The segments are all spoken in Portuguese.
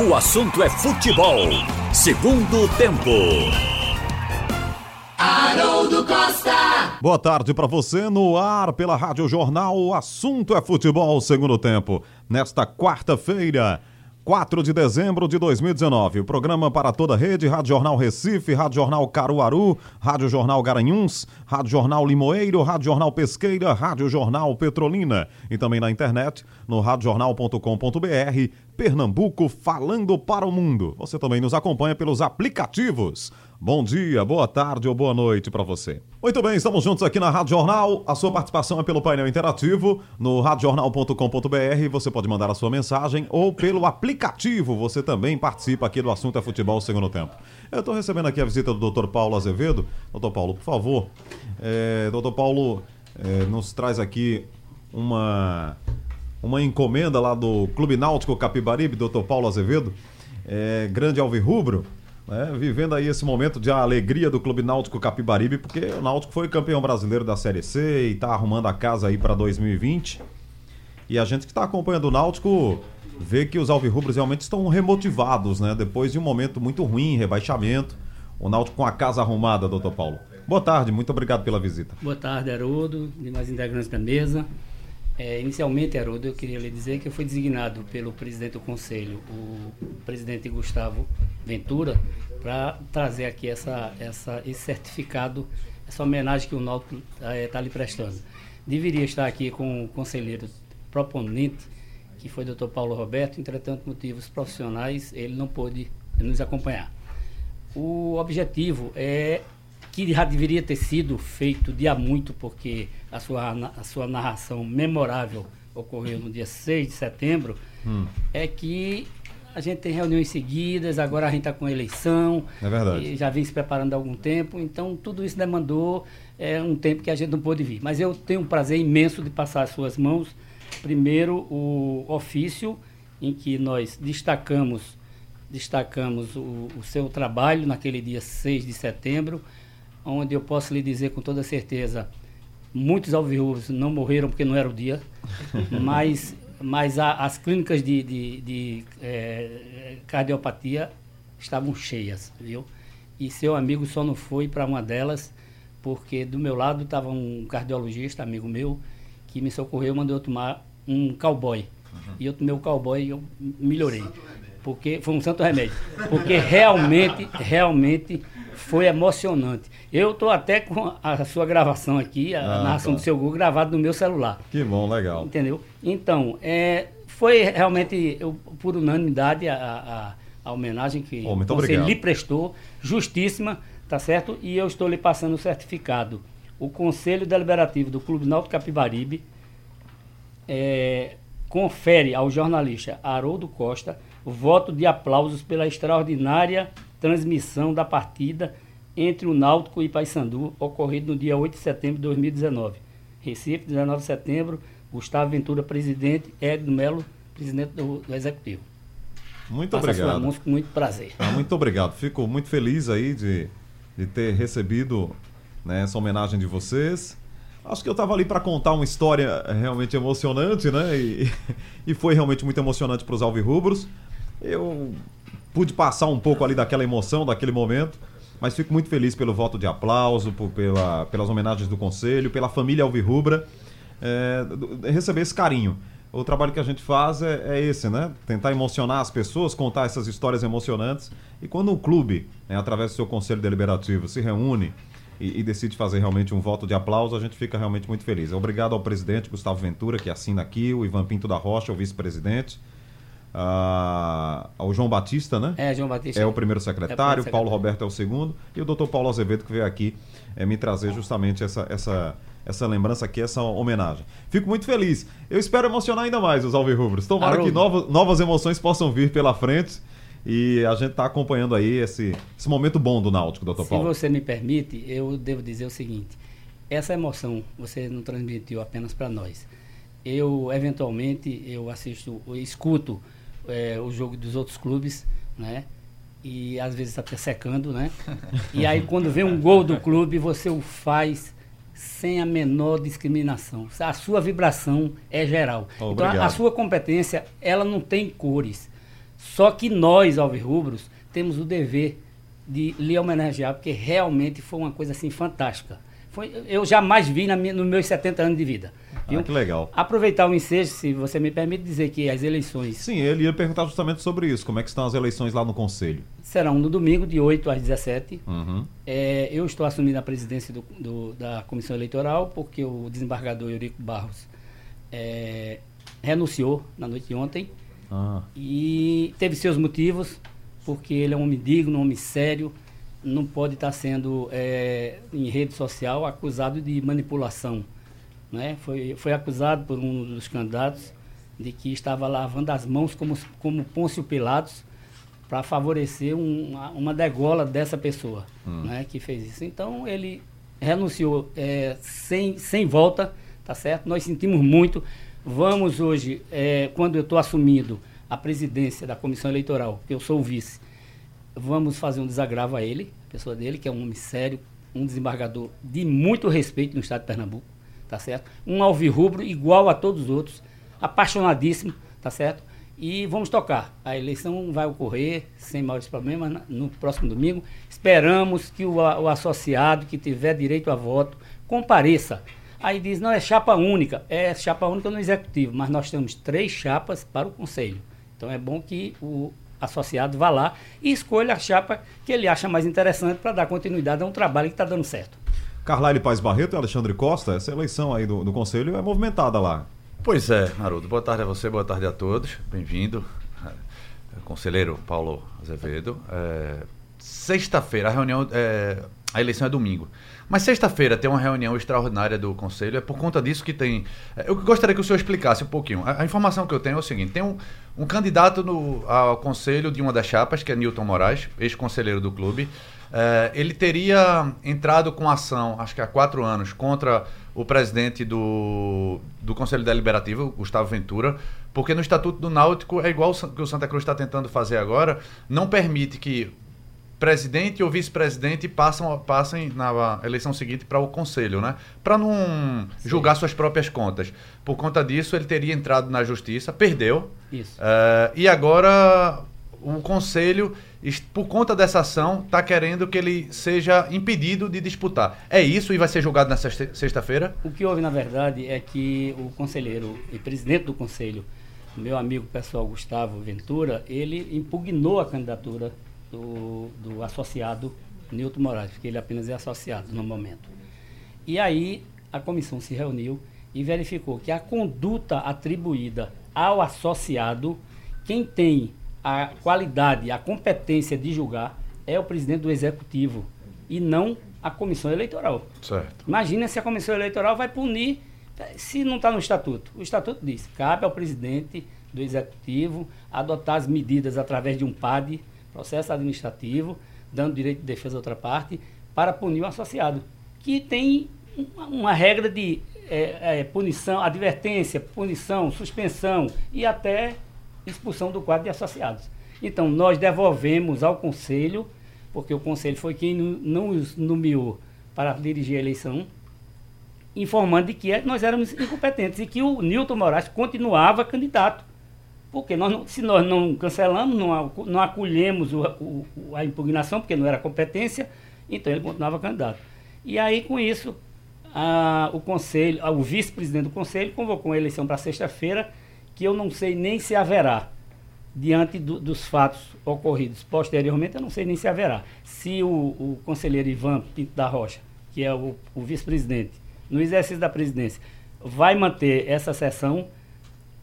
O assunto é futebol. Segundo tempo. Haroldo Costa. Boa tarde para você no ar pela Rádio Jornal. O assunto é futebol. Segundo tempo. Nesta quarta-feira. 4 de dezembro de 2019. O programa para toda a rede, Rádio Jornal Recife, Rádio Jornal Caruaru, Rádio Jornal Garanhuns, Rádio Jornal Limoeiro, Rádio Jornal Pesqueira, Rádio Jornal Petrolina e também na internet no radiojornal.com.br, Pernambuco falando para o mundo. Você também nos acompanha pelos aplicativos. Bom dia, boa tarde ou boa noite para você. Muito bem, estamos juntos aqui na Rádio Jornal. A sua participação é pelo painel interativo no radiojornal.com.br. Você pode mandar a sua mensagem ou pelo aplicativo. Você também participa aqui do assunto é futebol segundo tempo. Eu estou recebendo aqui a visita do Dr. Paulo Azevedo. Doutor Paulo, por favor. É, Dr. Paulo é, nos traz aqui uma uma encomenda lá do Clube Náutico Capibaribe, Dr. Paulo Azevedo. É, grande alvirrubro né, vivendo aí esse momento de alegria do Clube Náutico Capibaribe, porque o Náutico foi campeão brasileiro da Série C e está arrumando a casa aí para 2020. E a gente que está acompanhando o Náutico vê que os alvirrubros realmente estão remotivados, né? Depois de um momento muito ruim, rebaixamento. O Náutico com a casa arrumada, doutor Paulo. Boa tarde, muito obrigado pela visita. Boa tarde, Haroldo, demais integrantes da mesa. É, inicialmente, Haroldo, eu queria lhe dizer que eu fui designado pelo presidente do conselho, o presidente Gustavo Ventura, para trazer aqui essa, essa, esse certificado, essa homenagem que o Náutico está é, tá lhe prestando. Deveria estar aqui com o conselheiro proponente, que foi o doutor Paulo Roberto, entretanto, motivos profissionais, ele não pôde nos acompanhar. O objetivo é que já deveria ter sido feito dia muito, porque a sua, a sua narração memorável ocorreu no dia 6 de setembro, hum. é que a gente tem reuniões seguidas, agora a gente está com eleição. É verdade. já vem se preparando há algum tempo, então tudo isso demandou é, um tempo que a gente não pôde vir. Mas eu tenho um prazer imenso de passar às suas mãos, primeiro, o ofício em que nós destacamos destacamos o, o seu trabalho naquele dia 6 de setembro, onde eu posso lhe dizer com toda certeza, muitos alvirrubros não morreram porque não era o dia, mas, mas a, as clínicas de, de, de é, cardiopatia estavam cheias, viu? E seu amigo só não foi para uma delas, porque do meu lado estava um cardiologista, amigo meu, que me socorreu, mandou eu tomar um cowboy. Uhum. E eu tomei o cowboy e eu melhorei. Porque foi um santo remédio. Porque realmente, realmente foi emocionante. Eu estou até com a sua gravação aqui, a ah, narração tá. do seu Google, gravada no meu celular. Que bom, legal. Entendeu? Então, é, foi realmente, eu, por unanimidade, a, a, a homenagem que oh, você obrigado. lhe prestou, justíssima, tá certo? E eu estou lhe passando o certificado. O Conselho Deliberativo do Clube Náutico Capibaribe é, confere ao jornalista Haroldo Costa o voto de aplausos pela extraordinária transmissão da partida entre o Náutico e Paysandu, ocorrido no dia 8 de setembro de 2019. Recife, 19 de setembro, Gustavo Ventura, presidente, Edno Melo, presidente do, do Executivo. Muito Passa obrigado. Com muito prazer. Ah, muito obrigado. Fico muito feliz aí de, de ter recebido né, essa homenagem de vocês. Acho que eu estava ali para contar uma história realmente emocionante, né? E, e foi realmente muito emocionante para os alvirrubros. Eu pude passar um pouco ali daquela emoção, daquele momento, mas fico muito feliz pelo voto de aplauso, por, pela, pelas homenagens do Conselho, pela família Alvirrubra, é, receber esse carinho. O trabalho que a gente faz é, é, esse, né? Tentar emocionar as pessoas, contar essas histórias emocionantes. E quando o clube, né, através do seu conselho deliberativo, se reúne e, e, decide fazer realmente um voto de aplauso, a gente fica realmente muito feliz. Obrigado ao presidente Gustavo Ventura, que assina aqui, o Ivan Pinto da Rocha, o vice-presidente ah, ao João Batista, né? É, João Batista. É o primeiro secretário, é o Paulo Roberto é o segundo, e o doutor Paulo Azevedo que veio aqui é, me trazer justamente essa, essa, essa lembrança aqui, essa homenagem. Fico muito feliz. Eu espero emocionar ainda mais os Alvirrubros. Tomara que novas, novas emoções possam vir pela frente. E a gente está acompanhando aí esse, esse momento bom do Náutico, doutor Paulo. Se você me permite, eu devo dizer o seguinte: essa emoção você não transmitiu apenas para nós. Eu, eventualmente, eu assisto, eu escuto é, o jogo dos outros clubes, né? E às vezes até secando, né? E aí quando vem um gol do clube, você o faz sem a menor discriminação. A sua vibração é geral. Oh, então a, a, sua competência, ela não tem cores. Só que nós, alvirrubros, temos o dever de lhe homenagear, porque realmente foi uma coisa assim fantástica. Foi, eu jamais vi na minha, nos meus 70 anos de vida. Ah, que legal. Aproveitar o ensejo, se você me permite dizer que as eleições. Sim, ele ia perguntar justamente sobre isso. Como é que estão as eleições lá no Conselho? Serão no domingo, de 8 às 17. Uhum. É, eu estou assumindo a presidência do, do, da Comissão Eleitoral, porque o desembargador Eurico Barros é, renunciou na noite de ontem. Ah. E teve seus motivos, porque ele é um homem digno, um homem sério, não pode estar sendo é, em rede social acusado de manipulação. Né? Foi, foi acusado por um dos candidatos de que estava lavando as mãos como, como Pôncio Pilatos para favorecer um, uma, uma degola dessa pessoa Hum. né, que fez isso. Então ele renunciou é, sem, sem volta, tá certo? Nós sentimos muito. Vamos hoje, é, quando eu estou assumindo a presidência da comissão eleitoral, que eu sou o vice, vamos fazer um desagravo a ele, a pessoa dele, que é um homem sério, um desembargador de muito respeito no estado de Pernambuco, tá certo? Um alvirrubro igual a todos os outros, apaixonadíssimo, tá certo? E vamos tocar. A eleição vai ocorrer sem maiores problemas no próximo domingo. Esperamos que o, o associado que tiver direito a voto compareça. Aí diz, não, é chapa única. É chapa única no executivo, mas nós temos três chapas para o conselho. Então é bom que o associado vá lá e escolha a chapa que ele acha mais interessante para dar continuidade a um trabalho que está dando certo. Carlyle Paz Barreto e Alexandre Costa, essa eleição aí do, do Conselho é movimentada lá. Pois é, Haroldo. Boa tarde a você, boa tarde a todos. Bem-vindo. Conselheiro Paulo Azevedo. É, Sexta-feira, a reunião. é, a eleição é domingo. Mas sexta-feira tem uma reunião extraordinária do Conselho. É por conta disso que tem. é, Eu gostaria que o senhor explicasse um pouquinho. A, a informação que eu tenho é o seguinte: tem um, um candidato no, ao Conselho de uma das chapas, que é Newton Moraes, ex-conselheiro do clube. É, ele teria entrado com ação, acho que há quatro anos, contra o presidente do, do Conselho Deliberativo, Gustavo Ventura, porque no Estatuto do Náutico é igual que o Santa Cruz está tentando fazer agora, não permite que presidente ou vice-presidente passam, passem na eleição seguinte para o conselho, né? Para não julgar suas próprias contas. Por conta disso, ele teria entrado na justiça, perdeu, Isso. eh, e agora o conselho, por conta dessa ação, está querendo que ele seja impedido de disputar. É isso e vai ser julgado sexta- sexta-feira? O que houve, na verdade, é que o conselheiro e presidente do conselho, meu amigo pessoal Gustavo Ventura, ele impugnou a candidatura do, do associado Nilton Moraes, porque ele apenas é associado no momento. E aí a comissão se reuniu e verificou que a conduta atribuída ao associado, quem tem a qualidade, a competência de julgar, é o presidente do executivo e não a comissão eleitoral. Certo. Imagina se a comissão eleitoral vai punir se não está no estatuto. O estatuto diz: cabe ao presidente do executivo adotar as medidas através de um PAD, processo administrativo, dando direito de defesa a outra parte, para punir o associado, que tem uma, regra de eh, eh, punição, advertência, punição, suspensão e até expulsão do quadro de associados. Então, nós devolvemos ao Conselho, porque o Conselho foi quem não nomeou para dirigir a eleição, informando de que é- nós éramos incompetentes e que o Nilton Moraes continuava candidato. Porque nós não- se nós não cancelamos, não, não acolhemos o- o- a impugnação, porque não era competência, então ele continuava candidato. E aí, com isso, a- o conselho, a- o vice-presidente do conselho convocou uma eleição para sexta-feira, que eu não sei nem se haverá. Diante do- dos fatos ocorridos posteriormente, eu não sei nem se haverá. Se o, o conselheiro Ivan Pinto da Rocha, que é o, o vice-presidente, no exercício da presidência, vai manter essa sessão,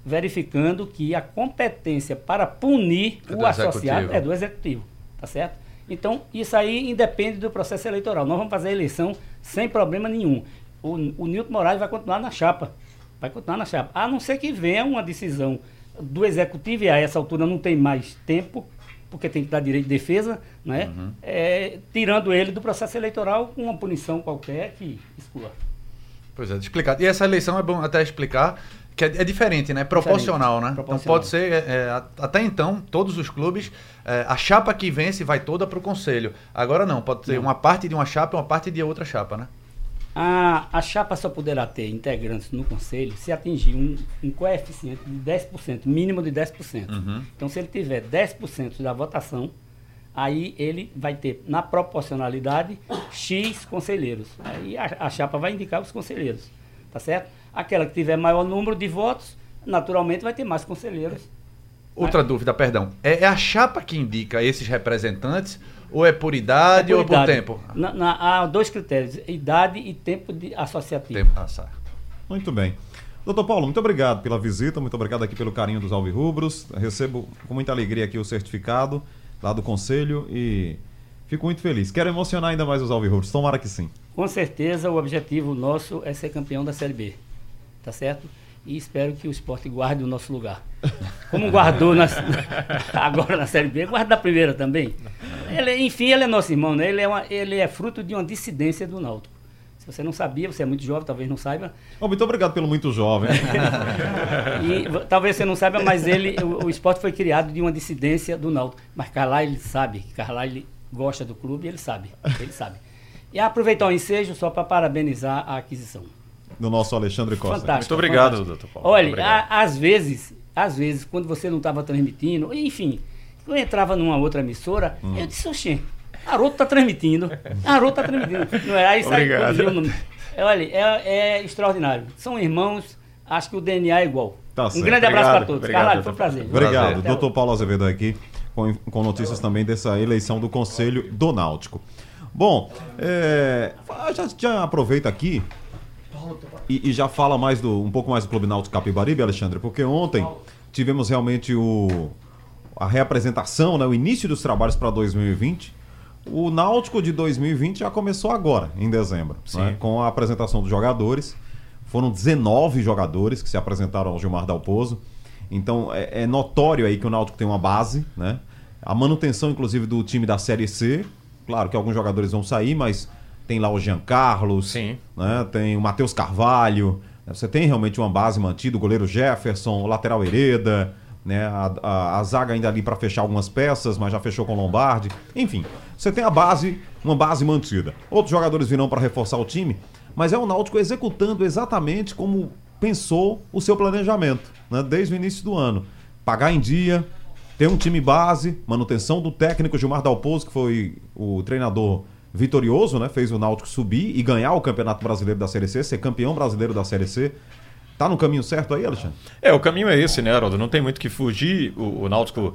verificando que a competência para punir É o do associado executivo. é do executivo, tá certo? Então, isso aí independe do processo eleitoral. Nós vamos fazer a eleição sem problema nenhum. O, o Nilton Moraes vai continuar na chapa. Vai continuar na chapa. A não ser que venha uma decisão do executivo, e a essa altura não tem mais tempo, porque tem que dar direito de defesa, né? Uhum. É, tirando ele do processo eleitoral com uma punição qualquer que exclua. Pois é, explicado. E essa eleição é bom até explicar que é, é diferente, né? Proporcional, né? Proporcional. Então pode ser, é, é, até então, todos os clubes, é, a chapa que vence vai toda para o conselho. Agora não, pode ser Não. uma parte de uma chapa e uma parte de outra chapa, né? A, a chapa só poderá ter integrantes no conselho se atingir um, um coeficiente de 10%, mínimo de 10%. Uhum. Então, se ele tiver 10% da votação, aí ele vai ter, na proporcionalidade, X conselheiros. Aí a, a chapa vai indicar os conselheiros, tá certo? Aquela que tiver maior número de votos, naturalmente vai ter mais conselheiros. Outra dúvida, perdão. É, é a chapa que indica esses representantes ou é por idade É por ou por idade. tempo? Na- na- há dois critérios, idade e tempo de associativo. Tempo. Ah, certo. Muito bem. Doutor Paulo, muito obrigado pela visita, muito obrigado aqui pelo carinho dos alvirrubros. Recebo com muita alegria aqui o certificado lá do conselho e fico muito feliz. Quero emocionar ainda mais os alvirrubros, tomara que sim. Com certeza o objetivo nosso é ser campeão da Série B. Tá certo? E espero que o esporte guarde o nosso lugar. Como guardou nas- agora na Série B, guarda da primeira também. Ele, enfim, ele é nosso irmão, né? Ele é, uma- ele é fruto de uma dissidência do Náutico. Se você não sabia, você é muito jovem, talvez não saiba. Oh, muito obrigado pelo muito jovem. E talvez você não saiba, mas ele, o, o esporte foi criado de uma dissidência do Náutico. Mas Carlyle sabe, Carlyle gosta do clube, ele sabe, ele sabe. E aproveitar o ensejo só para parabenizar a aquisição. Do nosso Alexandre Costa. Fantástico. Muito obrigado, fantástico. doutor Paulo. Olha, obrigado. a- às vezes, às vezes, quando você não estava transmitindo, enfim, eu entrava numa outra emissora, Hum. eu disse, oxê, Haroldo tá transmitindo. Haroldo tá transmitindo. Não é? Aí sai Obrigado. É, Olha, é, é extraordinário. São irmãos, acho que o DNA é igual. Tá um certo. grande abraço para Obrigado, todos. obrigado, Caralho, foi um prazer. Obrigado, doutor Paulo Azevedo aqui, com, com notícias também dessa eleição do Conselho do Náutico. Bom, é, já, já aproveita aqui e, e já fala mais do, um pouco mais do Clube Náutico Capibaribe, Alexandre, porque ontem tivemos realmente o, a reapresentação, né, o início dos trabalhos para 2020. O Náutico de 2020 já começou agora, em dezembro, né, com a apresentação dos jogadores. Foram 19 jogadores que se apresentaram ao Gilmar Dalpozo. Então é, é notório aí que o Náutico tem uma base, né? A manutenção, inclusive, do time da Série C. Claro que alguns jogadores vão sair, mas tem lá o Jean Carlos, Sim. né? tem o Matheus Carvalho. né? Você tem realmente uma base mantida, o goleiro Jefferson, o lateral Hereda, né? a, a- a zaga ainda ali para fechar algumas peças, mas já fechou com o Lombardi. Enfim, você tem a base, uma base mantida. Outros jogadores virão para reforçar o time, mas é o Náutico executando exatamente como pensou o seu planejamento, né? desde o início do ano. Pagar em dia, ter um time base, manutenção do técnico Gilmar Dalpozo, que foi o treinador vitorioso, né? Fez o Náutico subir e ganhar o Campeonato Brasileiro da Série C, ser campeão brasileiro da Série C. Tá no caminho certo aí, Alexandre? É, o caminho é esse, né, Haroldo? Não tem muito que fugir. O, o Náutico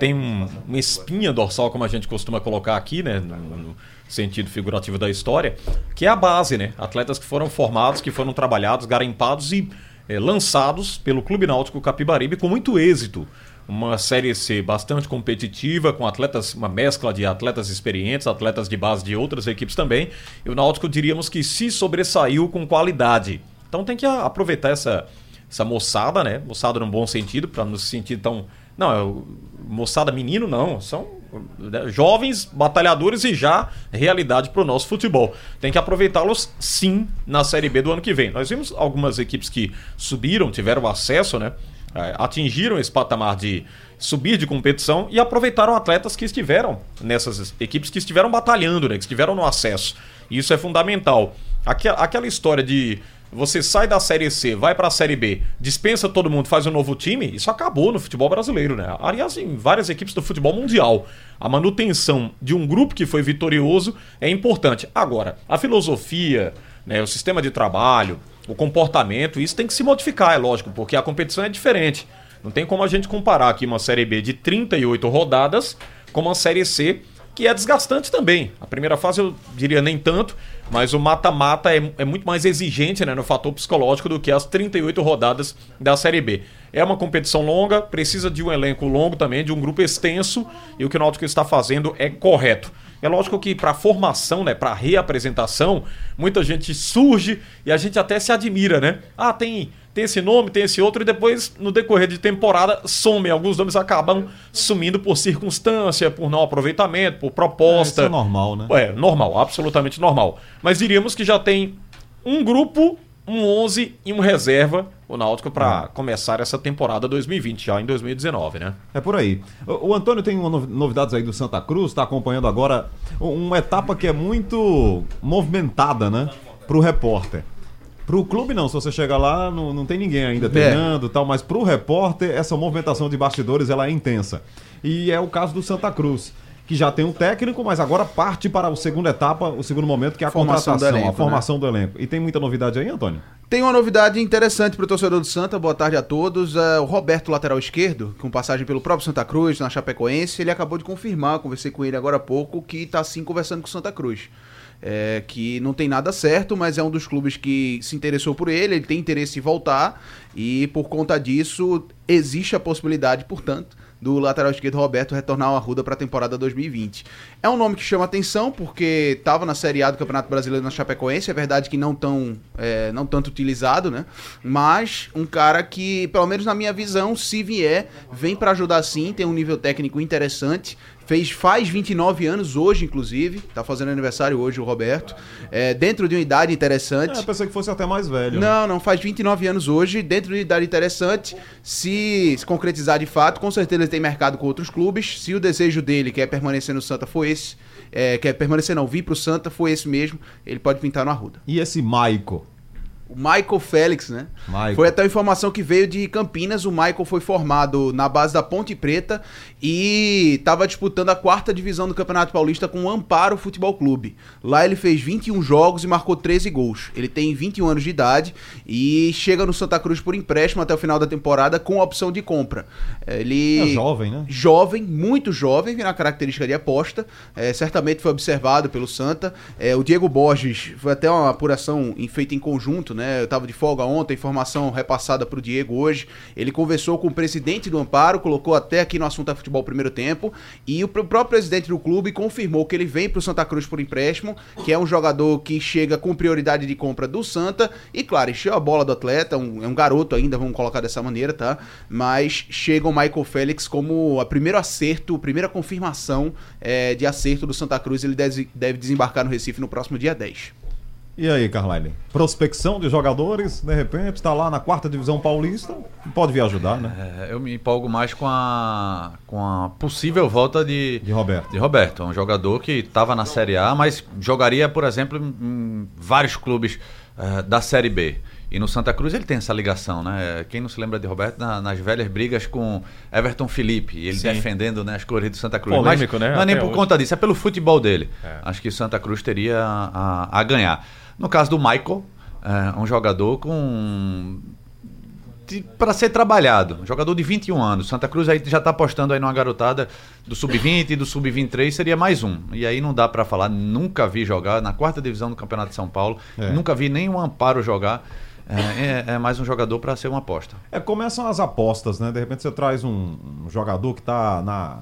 tem um- uma espinha dorsal, como a gente costuma colocar aqui, né, no, no sentido figurativo da história, que é a base, né? Atletas que foram formados, que foram trabalhados, garimpados e eh, lançados pelo Clube Náutico Capibaribe com muito êxito. Uma Série C bastante competitiva, com atletas, uma mescla de atletas experientes, atletas de base de outras equipes também. E o Náutico diríamos que se sobressaiu com qualidade. Então tem que aproveitar essa, essa moçada, né? Moçada num bom sentido, para não se sentir tão. Não, é moçada menino, não. São né, jovens batalhadores e já realidade para o nosso futebol. Tem que aproveitá-los sim na Série B do ano que vem. Nós vimos algumas equipes que subiram, tiveram acesso, né? Eh, Atingiram esse patamar de subir de competição e aproveitaram atletas que estiveram nessas equipes que estiveram batalhando, né? Que estiveram no acesso. Isso é fundamental. Aque- Aquela história de você sai da Série C, vai para a Série B, dispensa todo mundo, faz um novo time, isso acabou no futebol brasileiro, né? Aliás, em várias equipes do futebol mundial. A manutenção de um grupo que foi vitorioso é importante. Agora, a filosofia, né, o sistema de trabalho, o comportamento, isso tem que se modificar, é lógico, porque a competição é diferente. Não tem como a gente comparar aqui uma Série B de 38 rodadas com uma Série C que é desgastante também. A primeira fase eu diria nem tanto, mas o mata-mata é, é muito mais exigente né, no fator psicológico do que as 38 rodadas da Série B. É uma competição longa, precisa de um elenco longo também, de um grupo extenso, e o que o Náutico está fazendo é correto. É lógico que para formação, né, para reapresentação, muita gente surge e a gente até se admira, né? Ah, tem tem esse nome, tem esse outro, e depois, no decorrer de temporada, somem. Alguns nomes acabam sumindo por circunstância, por não aproveitamento, por proposta. É, isso é normal, né? É, normal, absolutamente normal. Mas diríamos que já tem um grupo, um 11 e um reserva, o Náutico, para começar essa temporada 2020, já em 2019, né? É por aí. O, o Antônio tem novidades aí do Santa Cruz, está acompanhando agora uma etapa que é muito movimentada, né? pro repórter. Pro clube não, se você chega lá, não, não tem ninguém ainda treinando e tal, mas pro repórter, essa movimentação de bastidores, ela é intensa. E é o caso do Santa Cruz, que já tem um técnico, mas agora parte para a segunda etapa, o segundo momento, que é a Formação do contratação, elenco, a formação né? do elenco. E tem muita novidade aí, Antônio? Tem uma novidade interessante para o torcedor do Santa. Boa tarde a todos. É, o Roberto, lateral esquerdo, com passagem pelo próprio Santa Cruz, na Chapecoense, ele acabou de confirmar, conversei com ele agora há pouco, que está sim conversando com o Santa Cruz. É, que não tem nada certo, mas é um dos clubes que se interessou por ele, ele tem interesse em voltar e por conta disso existe a possibilidade, portanto, do lateral esquerdo Roberto retornar ao Arruda para a temporada 2020. É um nome que chama atenção porque estava na Série A do Campeonato Brasileiro na Chapecoense, é verdade que não tão é, não tanto utilizado, né? Mas um cara que, pelo menos na minha visão, se vier, vem para ajudar sim, tem um nível técnico interessante. Fez, faz 29 anos hoje, inclusive. Tá fazendo aniversário hoje o Roberto. É, dentro de uma idade interessante. É, eu pensei que fosse até mais velho. Não, não, faz 29 anos hoje, dentro de uma idade interessante. Se se concretizar de fato, com certeza ele tem mercado com outros clubes. Se o desejo dele, que é permanecer no Santa, foi esse, é, quer permanecer não, vir pro Santa, foi esse mesmo, ele pode pintar no Arruda. E esse Maico? O Michael Félix, né? Michael. Foi até a informação que veio de Campinas. O Michael foi formado na base da Ponte Preta e estava disputando a quarta divisão do Campeonato Paulista com o Amparo Futebol Clube. Lá ele fez 21 jogos e marcou 13 gols. Ele tem 21 anos de idade e chega no Santa Cruz por empréstimo até o final da temporada com opção de compra. Ele É jovem, né? jovem, muito jovem, na característica de aposta. É, certamente foi observado pelo Santa. É, o Diego Borges foi até uma apuração feita em conjunto, né? Eu tava de folga ontem, informação repassada pro Diego hoje. Ele conversou com o presidente do Amparo, colocou até aqui no assunto é futebol primeiro tempo, e o pr- próprio presidente do clube confirmou que ele vem pro Santa Cruz por empréstimo, que é um jogador que chega com prioridade de compra do Santa, e claro, encheu a bola do atleta, um- é um garoto ainda, vamos colocar dessa maneira, tá? Mas chega o Michael Félix como a primeiro acerto, a primeira confirmação é, de acerto do Santa Cruz, ele deve, deve desembarcar no Recife no próximo dia 10. E aí, Carline? Prospecção de jogadores, de repente, está lá na quarta divisão paulista, pode vir ajudar, né? É, eu me empolgo mais com a, com a possível volta de, De Roberto. de Roberto, um jogador que estava na Série A, mas jogaria, por exemplo, em, vários clubes eh, da Série B. E no Santa Cruz ele tem essa ligação, né? Quem não se lembra de Roberto na- nas velhas brigas com Everton Felipe, ele Sim. defendendo né, as cores do Santa Cruz. Polêmico, Mas né? Não é nem Até por hoje. conta disso, é pelo futebol dele. É. Acho que o Santa Cruz teria a, a ganhar. No caso do Michael, é um jogador com para ser trabalhado. Um jogador de 21 anos. Santa Cruz aí já está apostando aí numa garotada do sub-20 e do sub-23 seria mais um. E aí não dá para falar, nunca vi jogar na quarta divisão do Campeonato de São Paulo, É. nunca vi nenhum Amparo jogar. É, é- é mais um jogador para ser uma aposta. É, começam as apostas, né? De repente você traz um, um jogador que está na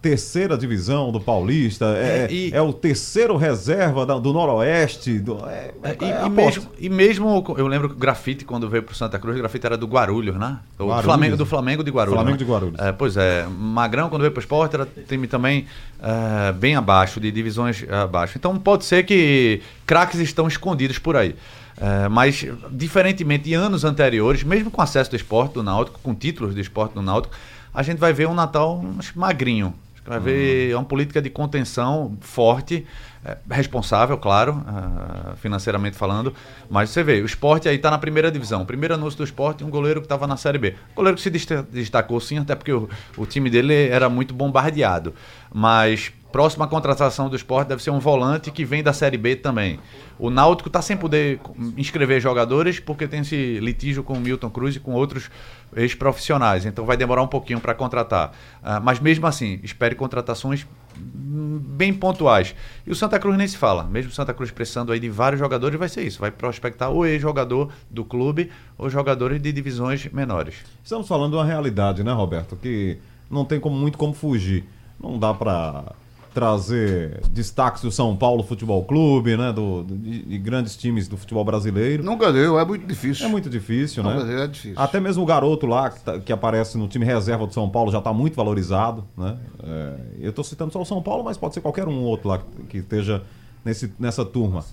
terceira divisão do Paulista, é, É, e- é o terceiro reserva da- do Noroeste. Do, é, É, é e, e mesmo, e mesmo, eu lembro que o grafite, quando veio pro Santa Cruz, o grafite era do Guarulhos, né? Do Guarulhos. Flamengo, do Flamengo de Guarulhos. Flamengo né? de Guarulhos. É, pois é, Magrão, quando veio pro esporte, era time também é, bem abaixo, de divisões abaixo. Então pode ser que craques estão escondidos por aí. É, mas, diferentemente de anos anteriores, mesmo com acesso do esporte do Náutico, com títulos do esporte do Náutico, a gente vai ver um Natal magrinho. Vai ver uma política de contenção forte, é, responsável, claro, ah, financeiramente falando. Mas você vê, o esporte aí está na primeira divisão. Primeiro anúncio do esporte, um goleiro que estava na Série B. Goleiro que se desta- destacou sim, até porque o, o time dele era muito bombardeado. Mas próxima contratação do esporte deve ser um volante que vem da Série B também. O Náutico está sem poder inscrever jogadores porque tem esse litígio com o Milton Cruz e com outros ex-profissionais. Então vai demorar um pouquinho para contratar. Ah, mas mesmo assim, espere contratações bem pontuais. E o Santa Cruz nem se fala. Mesmo o Santa Cruz precisando aí de vários jogadores, vai ser isso. Vai prospectar ou ex-jogador do clube ou jogadores de divisões menores. Estamos falando de uma realidade, né, Roberto? Que não tem como, muito como fugir. Não dá para trazer destaques do São Paulo Futebol Clube, né? Do, de, de grandes times do futebol brasileiro. Nunca deu, é muito difícil. É muito difícil, né? é difícil. Até mesmo o garoto lá que, tá- que aparece no time reserva do São Paulo já está muito valorizado, né? É, eu estou citando só o São Paulo, mas pode ser qualquer um outro lá que, que esteja nesse, nessa turma.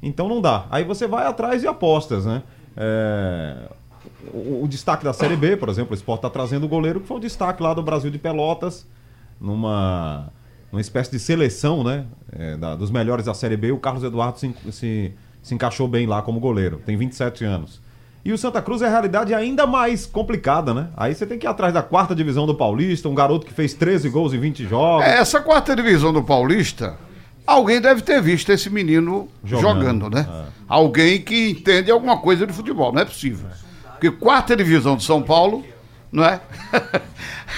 Então não dá. Aí você vai atrás de apostas, né? É, o, o destaque da Série B, por exemplo, o Sport está trazendo o goleiro que foi o destaque lá do Brasil de Pelotas, numa, numa espécie de seleção, né? É, da- dos melhores da Série B, o Carlos Eduardo se, se, se encaixou bem lá como goleiro, tem 27 anos. E o Santa Cruz é a realidade ainda mais complicada, né? Aí você tem que ir atrás da quarta divisão do Paulista, um garoto que fez 13 gols em 20 jogos. É, Essa quarta divisão do Paulista, alguém deve ter visto esse menino Jogando, jogando, né? é. Alguém que entende alguma coisa de futebol, não é possível. Porque quarta divisão de São Paulo, não é?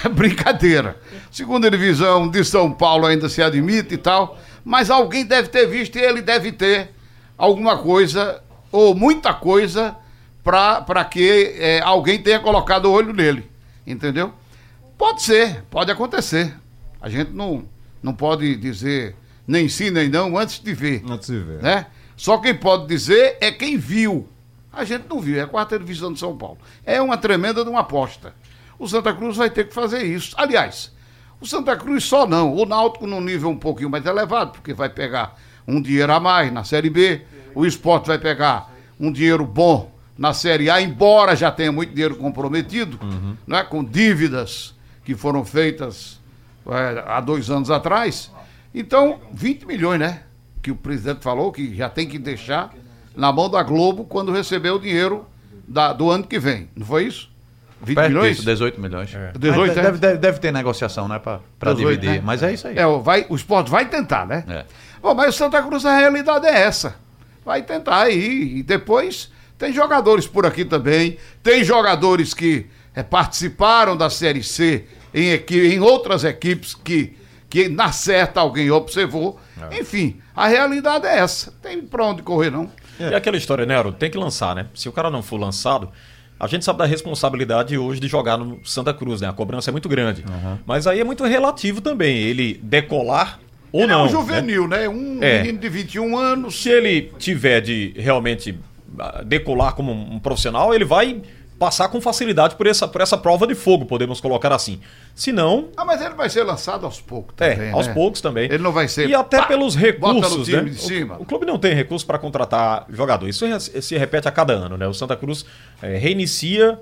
É Brincadeira. Segunda divisão de São Paulo ainda se admite e tal, mas alguém deve ter visto e ele deve ter alguma coisa, ou muita coisa, para que eh, alguém tenha colocado o olho nele. Entendeu? Pode ser, pode acontecer. A gente não, não pode dizer nem sim nem não antes de ver. Antes de ver. Né? Só quem pode dizer é quem viu. A gente não viu, é a quarta divisão de São Paulo. É uma tremenda de uma aposta. O Santa Cruz vai ter que fazer isso. Aliás, o Santa Cruz só não. O Náutico num nível um pouquinho mais elevado, porque vai pegar um dinheiro a mais na Série B. O esporte vai pegar um dinheiro bom na Série A, embora já tenha muito dinheiro comprometido, não é? com dívidas que foram feitas é, há dois anos atrás. Então, 20 milhões, né? Que o presidente falou que já tem que deixar na mão da Globo quando receber o dinheiro da- do ano que vem. Não foi isso? 20 Perto milhões? disso, 18 milhões. 18, Mas é? deve, deve, deve ter negociação, né? 18, dividir. né? Mas é isso aí. É, o- vai, o esporte vai tentar, né? É. Bom, mas o Santa Cruz, a realidade é essa. Vai tentar aí. E depois tem jogadores por aqui também. Tem jogadores que eh, participaram da Série C em, em outras equipes que, que na certa alguém observou. Enfim, a realidade é essa. Tem pra onde correr, não. E aquela história, né, Haroldo? Tem que lançar, né? Se o cara não for lançado, a gente sabe da responsabilidade hoje de jogar no Santa Cruz, né? A cobrança é muito grande. Mas aí é muito relativo também, ele decolar ou Ele não. é um né? juvenil, né? Um É. menino de 21 anos. Se ele tiver de realmente ah, decolar como um um profissional, ele vai passar com facilidade por essa, por essa prova de fogo, podemos colocar assim. Se não, Ah, mas ele vai ser lançado aos poucos é, também. aos né? poucos também. Ele não vai ser, E até pá, pelos recursos, né? de cima. O, o clube não tem recurso para contratar jogador. Isso se repete a cada ano, né? O Santa Cruz eh, reinicia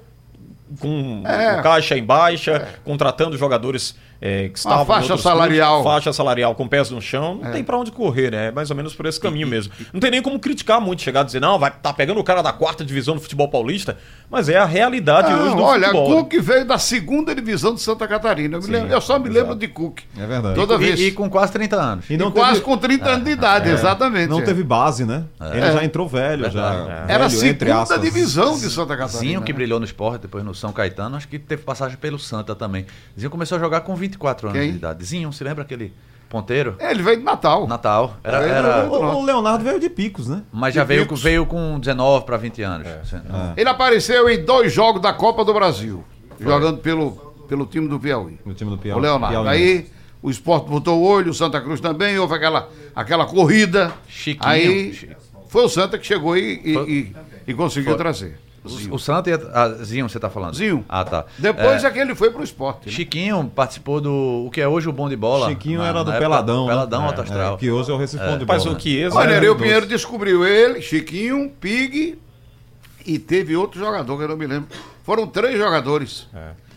com É. caixa em baixa, contratando jogadores eh, que estavam faixa salarial. clubes, faixa salarial com pés no chão. Não tem para onde correr, né? É mais ou menos por esse caminho mesmo. Não tem nem como criticar muito, chegar a dizer, não, vai tá pegando o cara da quarta divisão do futebol paulista, mas é a realidade Não, hoje do olha, futebol. né? Cook veio da segunda divisão de Santa Catarina. Eu, me lembro- eu só me lembro de Cook. É verdade. Toda E, vez. e com quase 30 anos. E E não quase teve, com 30 anos de idade, exatamente. não é. teve base, né? Ele já entrou velho, já. Era a segunda aspas. divisão de Santa Catarina. Zinho, que né? brilhou no esporte, depois no São Caetano, acho que teve passagem pelo Santa também. Zinho começou a jogar com 24 anos Quem? de idade. Zinho, se lembra aquele ponteiro? Ele veio de Natal. Natal. Era, Ele era- O, o Leonardo veio de picos, né? mas já de veio, Picos. veio com 19 para 20 anos. Ele apareceu em dois jogos da Copa do Brasil, jogando pelo, pelo time do Piauí. No time do Piauí. O Leonardo. Piauí. Aí o esporte botou o olho, o Santa Cruz também, houve aquela, aquela corrida. Chiquinho. Aí foi o Santa que chegou e, e, e- e conseguiu Foi. O, o Santa e a, ah, Zinho, você tá falando? Zinho. Ah, tá. Depois É, é que ele foi pro esporte. né? Chiquinho participou do o que é hoje o bom de bola. Chiquinho na- era do Peladão. né? Peladão É, Alto Astral. é, que hoje é o Recife de Mas bola. o Chiesa... Olha, era Nereu do- Pinheiro descobriu ele, Chiquinho, Pig e teve outro jogador que eu não me lembro. Foram três jogadores de-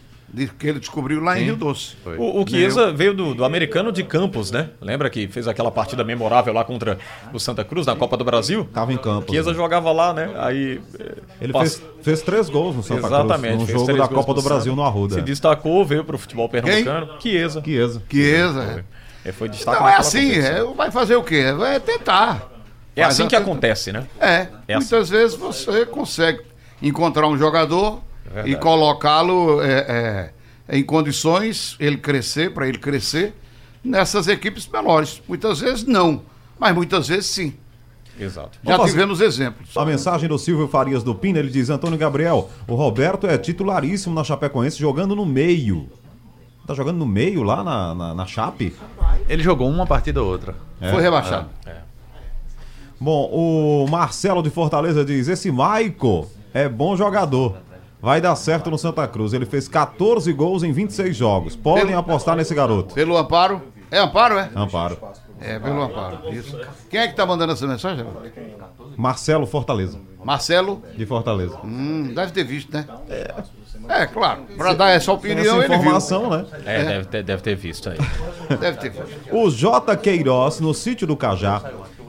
que ele descobriu lá em Sim. Rio Doce. Foi. O, o Chiesa veio do, do americano de Campos, né? Lembra que fez aquela partida memorável lá contra o Santa Cruz na Copa do Brasil? Tava em campo. Chiesa jogava lá, né? Aí. eh, Ele pass- fez, fez três gols no Santa Exatamente. Cruz, no fez jogo da Copa do Brasil no Arruda. Se destacou, veio pro futebol pernambucano. Chiesa. Chiesa. Chiesa. é. É, foi destaque Então é assim, é, vai fazer o quê? É tentar. É Faz assim que tenta- acontece, né? É, É assim. muitas vezes você consegue encontrar um jogador e colocá-lo é, é, em condições, ele crescer, para ele crescer, nessas equipes menores. Muitas vezes não, mas muitas vezes sim. Exato. Já Vamos fazer- tivemos exemplos. A mensagem do Silvio Farias do Pina, ele diz: Antônio Gabriel, o Roberto é titularíssimo na Chapecoense, jogando no meio. Tá jogando no meio lá na, na, na Chape? Ele jogou uma partida ou outra. É. Foi rebaixado. Bom, o Marcelo de Fortaleza diz: esse Maico é bom jogador. Vai dar certo no Santa Cruz. Ele fez 14 gols em 26 jogos. Podem Pelo- apostar nesse garoto. Pelo amparo. É amparo, é? Amparo. É, pelo amparo. Isso. Quem é que tá mandando essa mensagem? Marcelo Fortaleza, Marcelo? de Fortaleza. Hum, deve ter visto, né? É, claro. Para dar essa opinião, essa ele informação, né? É, Deve, ter, deve ter visto aí. Deve ter visto. O J. Queiroz, no sítio do Cajá,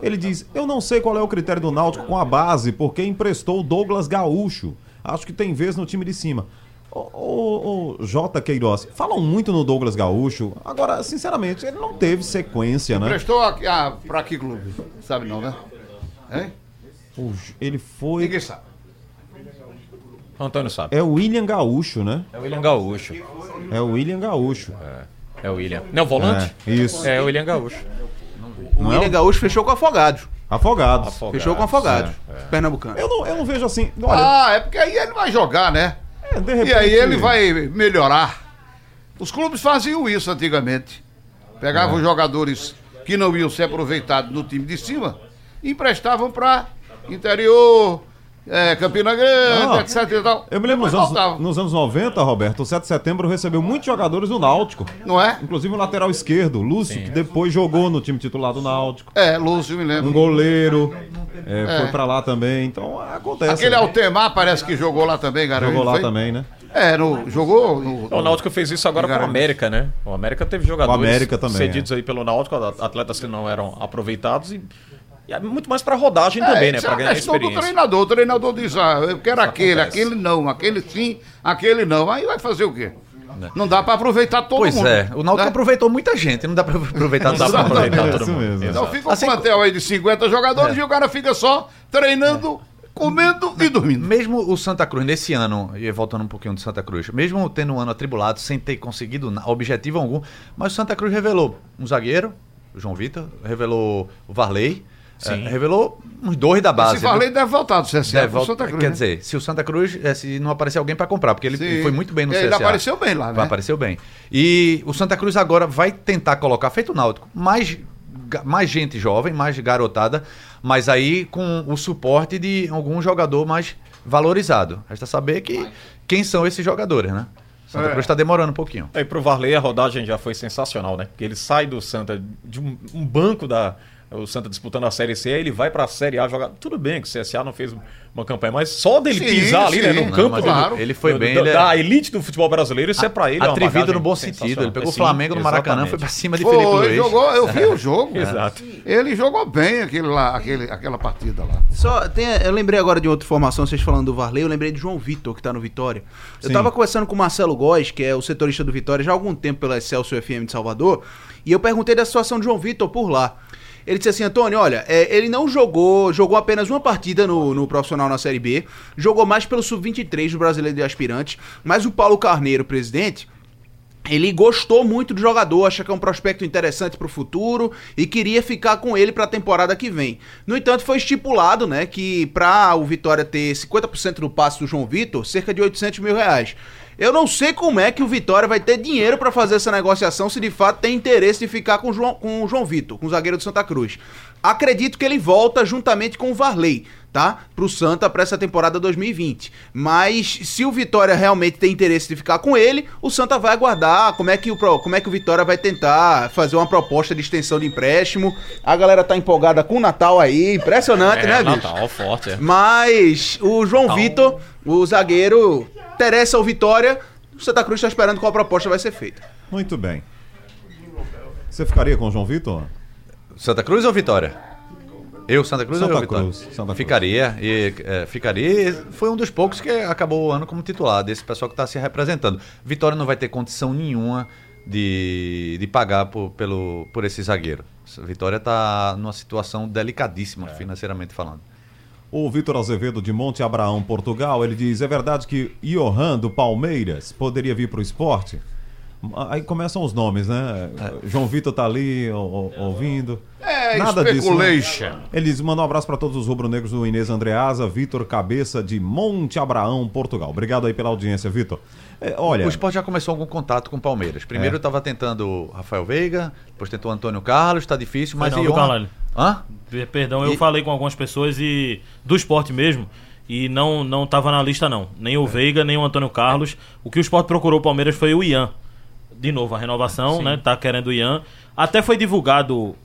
Ele diz: Eu não sei qual é o critério do Náutico com a base, porque emprestou o Douglas Gaúcho. Acho que tem vez no time de cima. Ô, ô, ô, J. Queiroz, falam muito no Douglas Gaúcho. Agora, sinceramente, ele não teve sequência, né? Prestou a, a, pra que clube? Sabe não, né? Hein? O Ele foi. Ninguém sabe. Antônio sabe. É o William Gaúcho, né? É o William Gaúcho. É o William Gaúcho. É o William. Não, volante? É, isso. É o William Gaúcho. O Não é William o- Gaúcho fechou com o Afogados. Afogados. Afogados. Fechou com Afogados. É, Pernambucano. Eu não, eu não vejo assim. Olha, Ah, é porque aí ele vai jogar, né? é, de repente. E aí ele vai melhorar. Os clubes faziam isso antigamente. Pegavam jogadores que não iam ser aproveitados no time de cima e emprestavam para interior, é, Campina Grande, Ah. etc e tal. Eu me lembro nos anos, nos anos 90, Roberto, o 7 de setembro recebeu muitos jogadores do Náutico. Não é? Inclusive o lateral esquerdo, Lúcio, que depois jogou no time titular do Náutico. É, Lúcio, me lembro. Um goleiro, é, É. foi pra lá também. Então acontece. Aquele né? Altemar parece que jogou lá também, garoto. Jogou lá foi? também, né? É, no, jogou no, O Náutico fez isso agora com o. América, né? O América teve jogadores O América também, cedidos aí pelo Náutico, atletas que não eram aproveitados e, e é muito mais pra rodagem também, né? isso é ganhar a questão do experiência. treinador. O treinador diz, ah, eu quero aquele, acontece. aquele não, aquele sim, aquele não. Aí vai fazer o quê? Não dá pra aproveitar todo Pois mundo. é, o Náutico né? aproveitou muita gente, não dá pra aproveitar Não dá todo pra mundo. aproveitar É todo isso mundo. mesmo. Então fica um Assim, plantel aí de 50 jogadores e o cara fica só treinando, comendo e dormindo. Mesmo o Santa Cruz, nesse ano, e voltando um pouquinho do Santa Cruz, mesmo tendo um ano atribulado, sem ter conseguido objetivo algum, mas o Santa Cruz revelou um zagueiro, o João Vitor, revelou o Varley, Sim. eh, revelou uns dois da base. Esse Varley deve voltar do CSA Deve pro voltar- Santa Cruz. Quer né? dizer, se o Santa Cruz, eh, se não aparecer alguém pra comprar, porque ele Sim. foi muito bem no É, CSA. Ele apareceu bem lá, né? Apareceu bem. E o Santa Cruz agora vai tentar colocar, feito o Náutico, mais, mais gente jovem, mais garotada, mas aí com o suporte de algum jogador mais valorizado. Resta saber que, quem são esses jogadores, né? Santa É. Cruz está demorando um pouquinho. Aí pro Varley a rodagem já foi sensacional, né? Porque ele sai do Santa de um, um banco da o Santa disputando a Série C, aí ele vai pra Série A jogar. Tudo bem que o CSA não fez uma campanha, mas só dele Sim, pisar ali, né, no Não, campo mas do- claro. ele foi do- bem, da, ele é- da elite do futebol brasileiro, isso é pra ele é uma Atrevido no bom sentido. Ele pegou o Flamengo no Maracanã, foi pra cima de Felipe Foi, Luiz. jogou, eu vi o jogo. Exato. Ele jogou bem aquele lá, aquele, aquela partida lá. Só tem, eu lembrei agora de outra informação, vocês falando do Varley, eu lembrei de João Vitor, que tá no Vitória. Eu Sim. tava conversando com o Marcelo Góes, que é o setorista do Vitória já há algum tempo pela Celso FM de Salvador, e eu perguntei da situação de João Vitor por lá. Ele disse assim, Antônio, olha, é, ele não jogou, jogou apenas uma partida no, no profissional na Série B, jogou mais pelo Sub-23 do Brasileiro de Aspirantes, mas o Paulo Carneiro, presidente, ele gostou muito do jogador, acha que é um prospecto interessante pro futuro e queria ficar com ele pra temporada que vem. No entanto, foi estipulado, né, que pra o Vitória ter 50% do passe do João Vitor, cerca de 800 mil reais. Eu não sei como é que o Vitória vai ter dinheiro pra fazer essa negociação se de fato tem interesse de ficar com o João, com o João Vitor, com o zagueiro do Santa Cruz. Acredito que ele volta juntamente com o Varley, tá? Pro Santa pra essa temporada 2020. Mas se o Vitória realmente tem interesse de ficar com ele, o Santa vai aguardar como é que o, como é que o Vitória vai tentar fazer uma proposta de extensão de empréstimo. A galera tá empolgada com o Natal aí, impressionante, É, né, bicho? Natal, forte, é. Mas o João Natal. Vitor, o zagueiro, interessa ao Vitória. O Santa Cruz tá esperando qual proposta vai ser feita. Muito bem. Você ficaria com o João Vitor? Santa Cruz ou Vitória? Eu, Santa Cruz Santa ou? Cruz, Santa Cruz. Ficaria. E, é, ficaria. e Foi um dos poucos que acabou o ano como titular, desse pessoal que está se representando. Vitória não vai ter condição nenhuma de, de pagar por, pelo, por esse zagueiro. Vitória está numa situação delicadíssima, financeiramente falando. O Vitor Azevedo de Monte Abraão, Portugal, ele diz: é verdade que Johan do Palmeiras poderia vir para o esporte? Aí começam os nomes, né? João Vitor tá ali ó, ó, ouvindo. É, Nada disso. né? speculation. Ele diz: manda um abraço para todos os rubro-negros do Inês Andreasa, Vitor Cabeça de Monte Abraão, Portugal. Obrigado aí pela audiência, Vitor. É, olha, O esporte já começou algum contato com o Palmeiras. Primeiro É. estava tentando o Rafael Veiga, depois tentou o Antônio Carlos, está difícil, mas não, Ion-? Hã? Per- Perdão, eu E- falei com algumas pessoas e do esporte mesmo e não não tava na lista não. Nem É. o Veiga, nem o Antônio Carlos. O que o esporte procurou o Palmeiras foi o Ian. De novo, a renovação, né? Tá querendo o Ian. Até foi divulgado.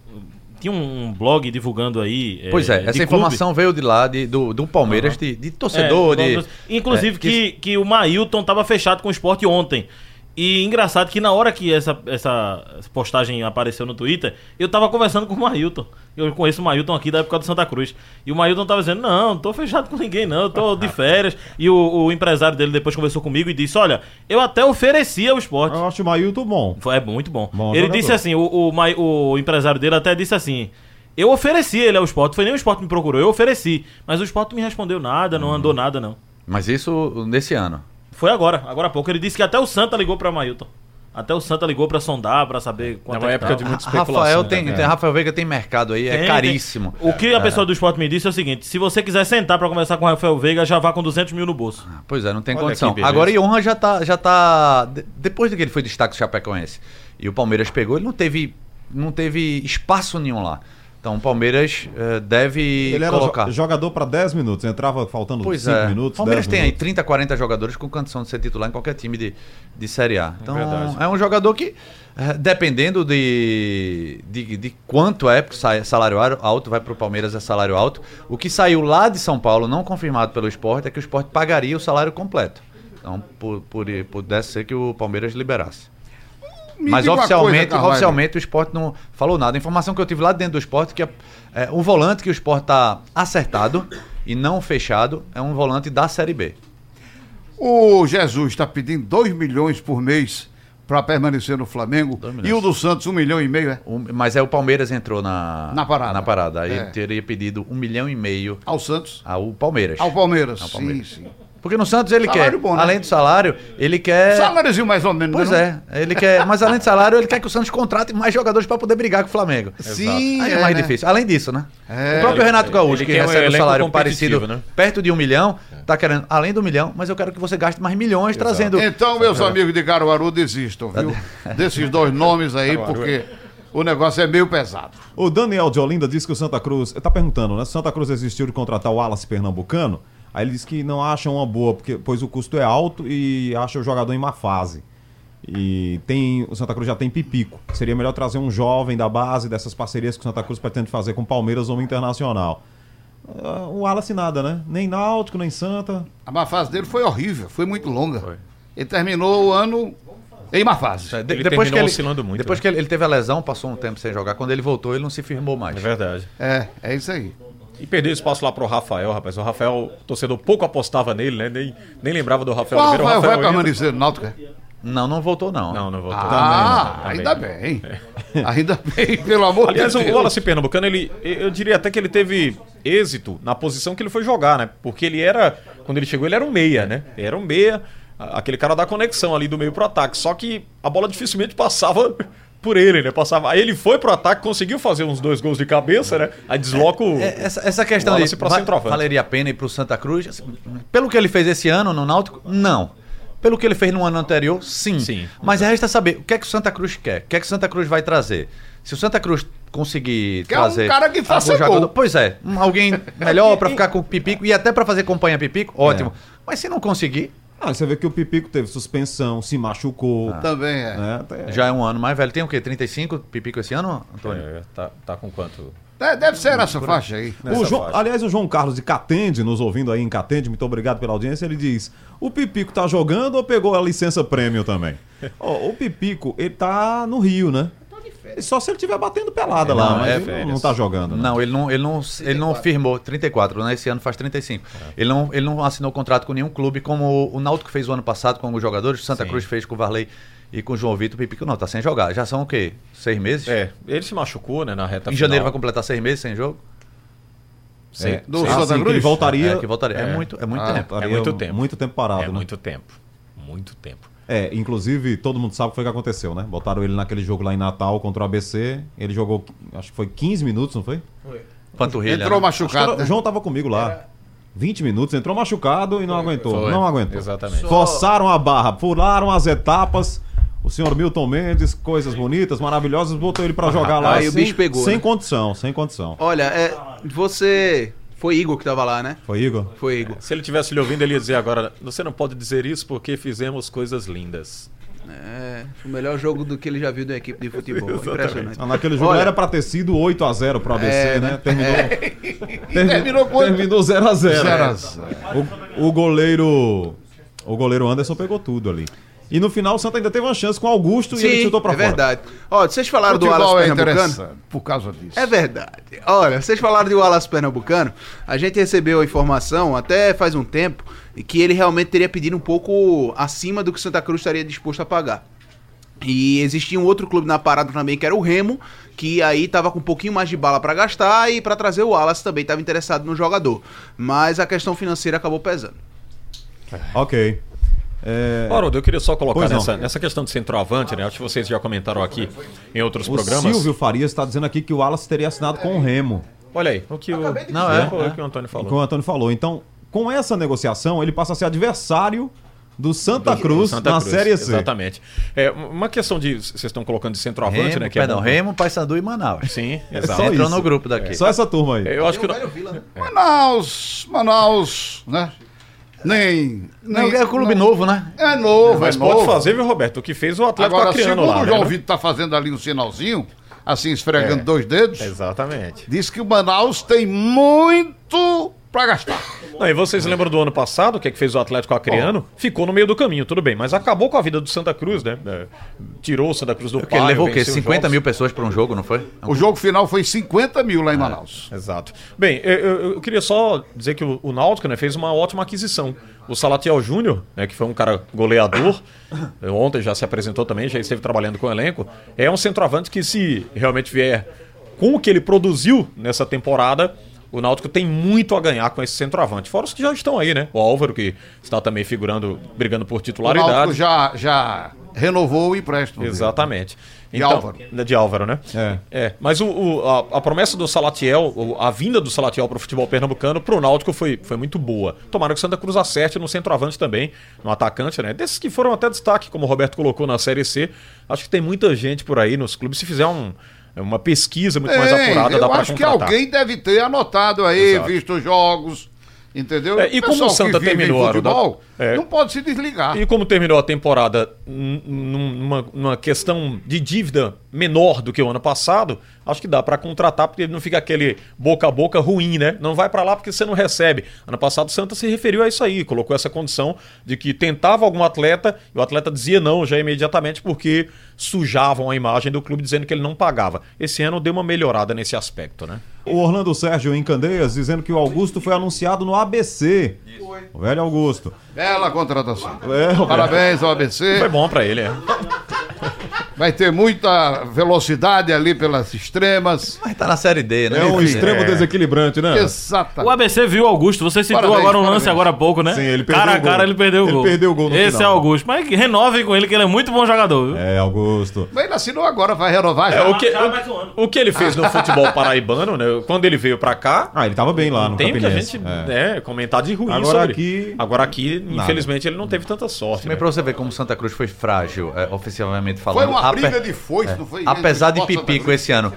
Tinha um blog divulgando aí. Pois é, de essa clube. informação veio de lá, de, do, do Palmeiras, de, de torcedor, É, de. Inclusive é, que, que o Mailton tava fechado com o esporte ontem. E engraçado que na hora que essa, essa postagem apareceu no Twitter, eu tava conversando com o Mailton. Eu conheço o Mailton aqui da época do Santa Cruz. E o Mailton tava dizendo: Não, não tô fechado com ninguém, não, eu tô de férias. E o, o empresário dele depois conversou comigo e disse: Olha, eu até oferecia o esporte. Eu acho o Mailton bom. Foi- É muito bom. Bom ele jogador. disse assim: o, o, o empresário dele até disse assim. Eu ofereci ele ao esporte, foi nem o esporte que me procurou, eu ofereci. Mas o esporte não me respondeu nada, não andou nada, não. Mas isso nesse ano. Foi agora, agora há pouco. Ele disse que até o Santa ligou pra Mailton. Até o Santa ligou pra sondar, pra saber quanto É uma é que época tava. de muita Rafael especulação. tem, né? tem- Rafael Veiga tem mercado aí, é Tem, caríssimo. tem. O que a pessoa do esporte me disse é o seguinte: se você quiser sentar pra conversar com o Rafael Veiga, já vá com 200 mil no bolso. Pois é, não tem Olha condição. Agora, Iorra já tá, já tá. de- Depois de que ele foi destaque do Chapecoense e o Palmeiras pegou, ele não teve, não teve espaço nenhum lá. Então o Palmeiras eh, deve Ele era colocar. jo- jogador para 10 minutos, entrava faltando 5 Pois é. minutos. O Palmeiras 10 tem aí minutos. 30, 40 jogadores com condição de ser titular em qualquer time de, de Série A. Então verdade. é um jogador que, eh, dependendo de, de, de quanto é, porque sai- salário alto, vai para o Palmeiras é salário alto. O que saiu lá de São Paulo, não confirmado pelo esporte, é que o esporte pagaria o salário completo. Então por, por, pudesse ser que o Palmeiras liberasse. Me Mas oficialmente, coisa, oficialmente o esporte não falou nada. A informação que eu tive lá dentro do esporte é que é, o volante que o esporte está acertado e não fechado é um volante da Série B. O Jesus está pedindo 2 milhões por mês para permanecer no Flamengo. E o do Santos, 1 um milhão e meio, é? Um- mas é o Palmeiras entrou na, Na parada. Na parada. Aí É. teria pedido um milhão e meio Ao Santos. ao Palmeiras. Ao Palmeiras. Ao Palmeiras. Sim, sim. Porque no Santos ele Salário quer, bom, né? além do salário, ele quer. Saláriozinho mais ou menos, Pois né, é, ele quer, mas além do salário, ele quer que o Santos contrate mais jogadores para poder brigar com o Flamengo. Sim, Aí é, é, mais né? difícil. Além disso, né? É. o próprio Renato Gaúcho, que recebe um salário parecido né? perto de um milhão, tá querendo além do milhão, mas eu quero que você gaste mais milhões trazendo. Então, meus amigos de Caruaru, desistam, viu? Desses dois nomes aí, porque o negócio é meio pesado. O Daniel de Olinda disse que o Santa Cruz. Ele tá perguntando, né? Se Santa Cruz existiu de contratar o Wallace Pernambucano. Aí ele disse que não acha uma boa, porque, pois o custo é alto e acha o jogador em má fase. E tem. O Santa Cruz já tem Pipico. Seria melhor trazer um jovem da base dessas parcerias que o Santa Cruz pretende fazer com Palmeiras ou Internacional. Ah, O Wallace nada, né? Nem Náutico, nem Santa. A má fase dele foi horrível, foi muito longa. Ele terminou o ano em má fase. De- Ele depois que ele, oscilando muito, Depois né? que ele, ele teve a lesão, passou um tempo sem jogar. Quando ele voltou, ele não se firmou mais. É verdade. É, é isso aí. E perdeu espaço lá pro Rafael, rapaz. O Rafael, o torcedor pouco apostava nele, né? Nem, nem lembrava do Rafael Qual. O vai, vai Rafael entra- permanecer no Náutico? é? Não, não voltou não. Não, não voltou. Ah, Também, ainda também. bem. Ainda bem, pelo amor Aliás, de o Deus. Wallace Pernambucano, ele, eu diria até que ele teve êxito na posição que ele foi jogar, né? Porque ele era, quando ele chegou, ele era um meia, né? Ele era um meia, aquele cara da conexão ali do meio pro ataque. Só que a bola dificilmente passava por ele, né? Passava. Aí ele foi pro ataque, conseguiu fazer uns dois gols de cabeça, né? Aí desloca o. É, essa, essa questão centroavante. valeria a pena ir pro Santa Cruz, pelo que ele fez esse ano no Náutico, não. Pelo que ele fez no ano anterior, sim. Sim. Mas resta saber o que é que o Santa Cruz quer, o que é que o Santa Cruz vai trazer. Se o Santa Cruz conseguir Quer um trazer cara que faça algum gol. jogador, pois é, um- alguém melhor pra ficar com o Pipico e até pra fazer companhia a Pipico, ótimo. Mas se não conseguir, Ah, você vê que o Pipico teve suspensão, se machucou. Também é. né? Até- já é um ano mais velho. Tem o quê? 35 Pipico esse ano, Antônio? É, tá, tá com quanto? É, Deve ser nessa faixa aí. O João- faixa. aliás, o João Carlos de Catende, nos ouvindo aí em Catende, muito obrigado pela audiência, ele diz: o Pipico tá jogando ou pegou a licença prêmio também? Ó, o Pipico, ele tá no Rio, né? Só se ele estiver batendo pelada lá, Não, mas é ele não, férias. não tá jogando. né? Não, ele não, ele não, ele não firmou 34, né? Esse ano faz 35. Ele, não, ele não assinou contrato com nenhum clube, como o Náutico fez o ano passado com os jogadores, o Santa Sim. Cruz fez com o Varley e com o João Vitor. Pipico não, tá sem jogar. Já são o quê? Seis meses? É, ele se machucou, né, na reta Em final. janeiro vai completar seis meses sem jogo? Sim. É, Do Santa que Cruz? ele voltaria. É, que voltaria. É, É. muito, é muito Ah, tempo. É muito tempo. Muito tempo parado, É né? muito tempo. Muito tempo. É, inclusive, todo mundo sabe o que foi que aconteceu, né? Botaram ele naquele jogo lá em Natal contra o ABC. Ele jogou, acho que foi 15 minutos, não foi? Panturrilha. Entrou né? Machucado. era- né? o João tava comigo lá. 20 minutos, entrou machucado e não aguentou. foi. Não aguentou. Exatamente. Forçaram a barra, furaram as etapas. O senhor Milton Mendes, coisas bonitas, maravilhosas, botou ele pra jogar lá. Aí o sem, bicho pegou, Sem né? condição, sem condição. Olha, é, você. Foi Igor que tava lá, né? Foi Igor? Foi Igor. Se ele tivesse lhe ouvindo, ele ia dizer agora: você não pode dizer isso porque fizemos coisas lindas. É, o melhor jogo do que ele já viu da equipe de futebol. Impressionante. Ah, Naquele jogo Olha, era pra ter sido 8x0 pro ABC, É, né? né? Terminou, termi- Terminou quanto? terminou 0x0. Zero a zero. O, o goleiro. O goleiro Anderson pegou tudo ali. E no final o Santa ainda teve uma chance com o Augusto e ele chutou pra é fora. verdade. Ó, vocês falaram do Wallace Futebol é Pernambucano? interessante por causa disso. É verdade. Olha, vocês falaram de Wallace Pernambucano. A gente recebeu a informação, até faz um tempo, que ele realmente teria pedido um pouco acima do que Santa Cruz estaria disposto a pagar. E existia um outro clube na parada também, que era o Remo, que aí tava com um pouquinho mais de bala pra gastar e pra trazer o Wallace também tava interessado no jogador. Mas a questão financeira acabou pesando. Ok. É, Haroldo, eu queria só colocar não. nessa, nessa questão de centroavante, né? Acho que vocês já comentaram aqui em outros o programas. Silvio Farias está dizendo aqui que o Wallace teria assinado com o Remo. Olha aí, o que o, Não, é, foi é. o que o Antônio falou. Como o Antônio falou. Então, com essa negociação, ele passa a ser adversário do Santa Cruz Santa na Cruz, Série C. Exatamente. É, uma questão de. Vocês estão colocando de centroavante, Remo, né? Que é perdão, bom. Remo, Paysandu e Manaus. Sim, só exato. Entrou no grupo daqui. Só essa turma aí. Eu acho que. Manaus, Manaus, né? Nem. Não, nem é clube novo, né? É novo, Mas é pode novo. fazer, viu, Roberto? O que fez o Atlético Agora, Acreano segundo lá. o né? João Vitor tá fazendo ali um sinalzinho, assim, esfregando É. dois dedos, Exatamente. diz que o Manaus tem muito pra gastar. Não, e vocês lembram do ano passado, o que é que fez o Atlético Acreano? Ficou no meio do caminho, tudo bem, mas acabou com a vida do Santa Cruz, né? É, tirou o Santa Cruz do Porque ele páreo, levou o quê? venceu 50 jogos. mil pessoas para um jogo, não foi? O jogo final foi 50 mil lá em Manaus. Exato. Bem, eu, eu- eu queria só dizer que o, o Náutico né, fez uma ótima aquisição. O Salatiel Júnior, né, que foi um cara goleador, eh, ontem já se apresentou também, já esteve trabalhando com o elenco, é um centroavante que se realmente vier com o que ele produziu nessa temporada, o Náutico tem muito a ganhar com esse centroavante. Fora os que já estão aí, né? O Álvaro, que está também figurando, brigando por O Náutico titularidade. já, já renovou o empréstimo. Exatamente. De Álvaro. De Álvaro, né? É. É, mas o, o- a, a promessa do Salatiel, a vinda do Salatiel para o futebol pernambucano, para o Náutico foi, foi muito boa. Tomara que o Santa Cruz acerte no centroavante também, no atacante, né? Desses que foram até destaque, como o Roberto colocou na Série C. Acho que tem muita gente por aí nos clubes. Se fizer um- uma pesquisa muito mais apurada, eu dá para acho que alguém deve ter anotado aí, Exato. visto os jogos, entendeu? É, e como Pessoal o Santa terminou, futebol, é. não pode se desligar. E como terminou a temporada numa, numa questão de dívida menor do que o ano passado, acho que dá pra contratar, porque não fica aquele boca a boca ruim, né? Não vai pra lá porque você não recebe. Ano passado o Santa se referiu a isso aí, colocou essa condição de que tentava algum atleta e o atleta dizia não já imediatamente porque sujavam a imagem do clube dizendo que ele não pagava. Esse ano deu uma melhorada nesse aspecto, né? O Orlando Sérgio em Candeias dizendo que o Augusto foi anunciado no ABC. O velho Augusto. Bela contratação. É. Parabéns ao ABC. Foi bom pra ele, é. Vai ter muita velocidade ali pelas extremas. Mas tá na Série D, né? É um extremo é. desequilibrante, né? O Exatamente. ABC viu o Augusto, você citou Parabéns, agora um parabéns. lance agora há pouco, né? Sim, ele perdeu Cara o a gol. cara ele perdeu o Ele gol. perdeu o gol no Esse final. é Augusto. Mas renovem com ele, que ele é muito bom jogador, viu? É, Augusto. Ele assinou agora, vai renovar É, já. o, que, o, o que ele fez no futebol paraibano, né? Quando ele veio pra cá, Ah, ele tava bem lá no tem que a gente É. né, comentar de ruim Agora sobre. aqui- Agora aqui, Nada. infelizmente, ele não teve tanta sorte. Também né? pra você ver como Santa Cruz foi frágil, é, oficialmente falando. Foi uma briga de foice, não foi? Apesar de pipico esse ano.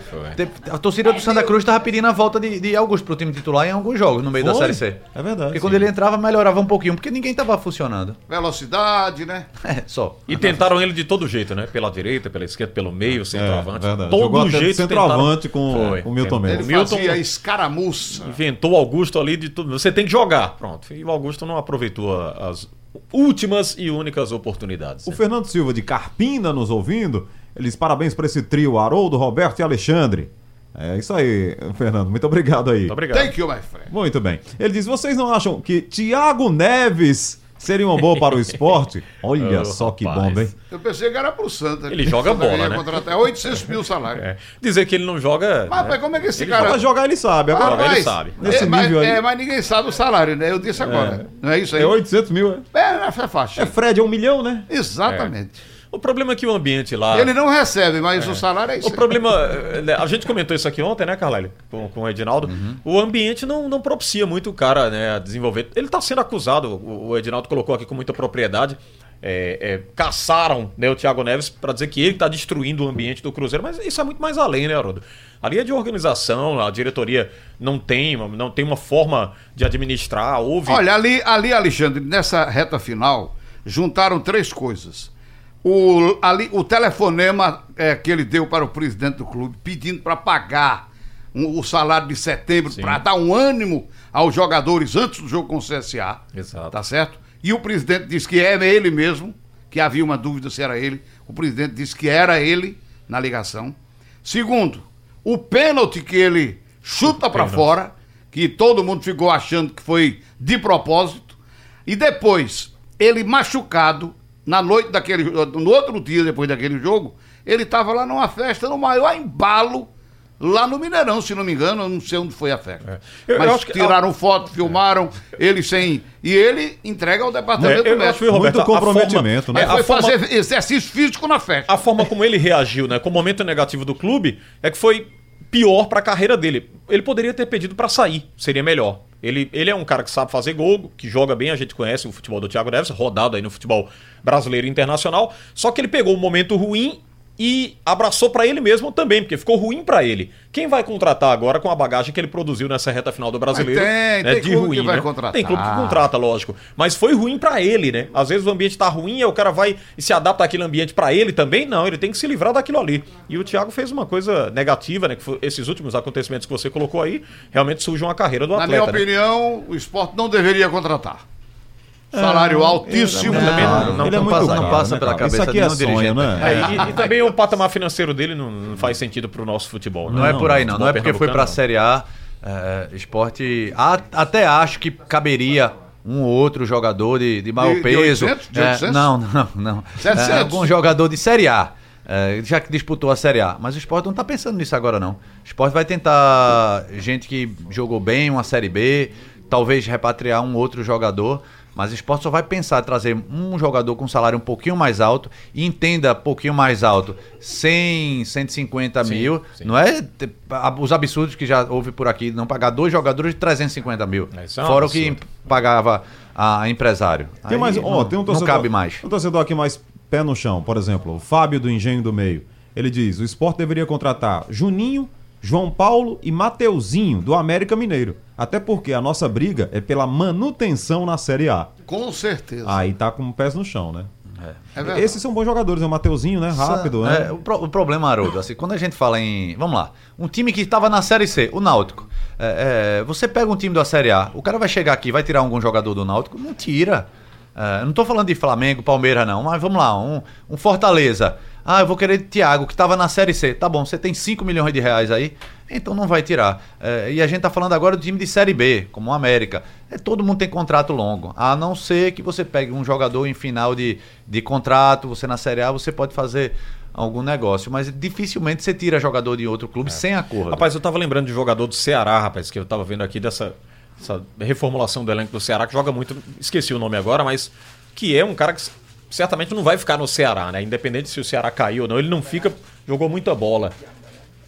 A torcida do Santa Cruz tava pedindo a volta de, de Augusto pro time titular em alguns jogos no meio da Foi? Série C. É verdade. Porque quando ele entrava, melhorava um pouquinho, porque ninguém tava funcionando. Velocidade, né? É, só. E tentaram ele de todo jeito, né? Pela direita, pela esquerda, pelo meio, centroavante. É, verdade. todo Jogou jeito centroavante tentaram- com Foi. o Milton É, Mendes. Ele Milton fazia escaramuça. inventou o Augusto ali de tudo. Você tem que jogar. Pronto. E o Augusto não aproveitou as últimas e únicas oportunidades. O né? Fernando Silva de Carpina nos ouvindo. Ele diz parabéns para esse trio, Haroldo, Roberto e Alexandre. É isso aí, Fernando. Muito obrigado aí. Muito obrigado. Thank you, my friend. Muito bem. Ele diz: vocês não acham que Thiago Neves seria uma boa para o esporte? Olha Oh, só que rapaz. bomba, hein? Eu pensei que era pro Santa. Ele joga Santa bola, né? contratar 800 mil salário. É. Dizer que ele não joga. Mas, né? mas como é que esse Ele cara... Pra jogar ele sabe. Agora Joga, ele Rapaz, sabe. Nesse é, mas, nível aí. é, mas ninguém sabe o salário, né? Eu disse agora. Não é isso aí? é 800 mil, é? É, é fácil. É Fred, é um milhão, né? Exatamente. O problema é que o ambiente lá. Ele não recebe, mas o salário é isso. O problema. eh, A gente comentou isso aqui ontem, né, Carlyle? Com, com o Edinaldo. O ambiente não, não propicia muito o cara né, a desenvolver. Ele está sendo acusado, o, o Edinaldo colocou aqui com muita propriedade. é, é, caçaram né, o Thiago Neves para dizer que ele está destruindo o ambiente do Cruzeiro, mas isso é muito mais além, né, Haroldo? Ali é de organização, a diretoria não tem, uma- não tem uma forma de administrar, houve. Olha, ali, ali, Alexandre, nessa reta final, juntaram três coisas. O, ali, o telefonema é, que ele deu para o presidente do clube, pedindo para pagar um- o salário de setembro, para dar um ânimo aos jogadores antes do jogo com o CSA. Exato. Tá certo? E o presidente disse que é ele mesmo que havia uma dúvida se era ele. O presidente disse que era ele na ligação. Segundo, o pênalti que ele chuta para fora, que todo mundo ficou achando que foi de propósito. E depois, ele machucado, na noite daquele. No outro dia, depois daquele jogo, ele estava lá numa festa, no maior embalo, lá no Mineirão, se não me engano, eu não sei onde foi a festa. Eu- eu Mas acho que- tiraram foto, filmaram, ele sem. E ele entrega ao departamento É, eu acho médico. que, Roberto, Muito a forma- comprometimento, né? é, Aí a foi forma- fazer exercício físico na festa. a forma como ele reagiu, né, com o momento negativo do clube, é que foi pior para a carreira dele. Ele poderia ter pedido para sair, seria melhor. Ele, ele é um cara que sabe fazer gol, que joga bem, a gente conhece o futebol do Thiago Neves, rodado aí no futebol brasileiro e internacional. Só que ele pegou um momento ruim e abraçou para ele mesmo também, porque ficou ruim para ele. Quem vai contratar agora com a bagagem que ele produziu nessa reta final do brasileiro? Mas tem, né, tem de clube ruim, que vai né? contratar. Tem clube que contrata, lógico. Mas foi ruim pra ele, né? Às vezes o ambiente tá ruim e o cara vai e se adapta àquele ambiente pra ele também. Não, ele tem que se livrar daquilo ali. E o Thiago fez uma coisa negativa, né? Que foi esses últimos acontecimentos que você colocou aí, realmente sujam a carreira do Na minha atleta. né? opinião, o esporte não deveria contratar. Salário altíssimo. também não- Não, não ele é muito passa- não passa pela cara? Isso cabeça aqui de é sonho, dirigente. né? É, e, e também o patamar financeiro dele não, não faz sentido pro nosso futebol. né? Não, é por aí, não. Não é porque foi pra pernambucano, Série A. é, esporte. a- até acho que caberia um ou outro jogador de, de maior De- de peso. 800? De É, 800? não, não, não. 700? É, algum jogador de Série A. é, já que disputou a Série A. Mas o esporte não tá pensando nisso agora, não. O esporte vai tentar gente que jogou bem uma Série B, talvez repatriar um outro jogador. Mas o esporte só vai pensar em trazer um jogador com salário um pouquinho mais alto e entenda um pouquinho mais alto, 100, 150 mil. sim. Não é os absurdos que já houve por aqui, não pagar dois jogadores de 350 mil. É, é um fora o que pagava a empresário. Tem Aí mais, ó, não, tem um não torcedor, cabe mais. Um torcedor aqui mais pé no chão, por exemplo, o Fábio do Engenho do Meio. Ele diz: o esporte deveria contratar Juninho, João Paulo e Mateuzinho do América Mineiro. Até porque a nossa briga é pela manutenção na Série A. Com certeza. Aí tá com pés no chão, né? É verdade. Esses são bons jogadores, né? O Mateuzinho, né? Rápido, É, né? o, pro- o problema, Haroldo, assim, quando a gente fala em. Vamos lá, um time que estava na Série C, o Náutico. É, é, você pega um time da Série A, o cara vai chegar aqui, vai tirar algum jogador do Náutico? Não tira. É, não tô falando de Flamengo, Palmeiras, não, mas vamos lá, um, um Fortaleza. Ah, eu vou querer Thiago, que estava na Série C. Tá bom, você tem 5 milhões de reais aí, então não vai tirar. É, e a gente tá falando agora do time de Série B, como o América. É, todo mundo tem contrato longo. A não ser que você pegue um jogador em final de, de contrato, você na Série A, você pode fazer algum negócio. Mas dificilmente você tira jogador de outro clube sem acordo. Rapaz, eu tava lembrando de jogador do Ceará, rapaz, que eu tava vendo aqui dessa essa reformulação do elenco do Ceará, que joga muito, esqueci o nome agora, mas que é um cara que certamente não vai ficar no Ceará, né? Independente se o Ceará caiu ou não, ele não fica, jogou muita bola.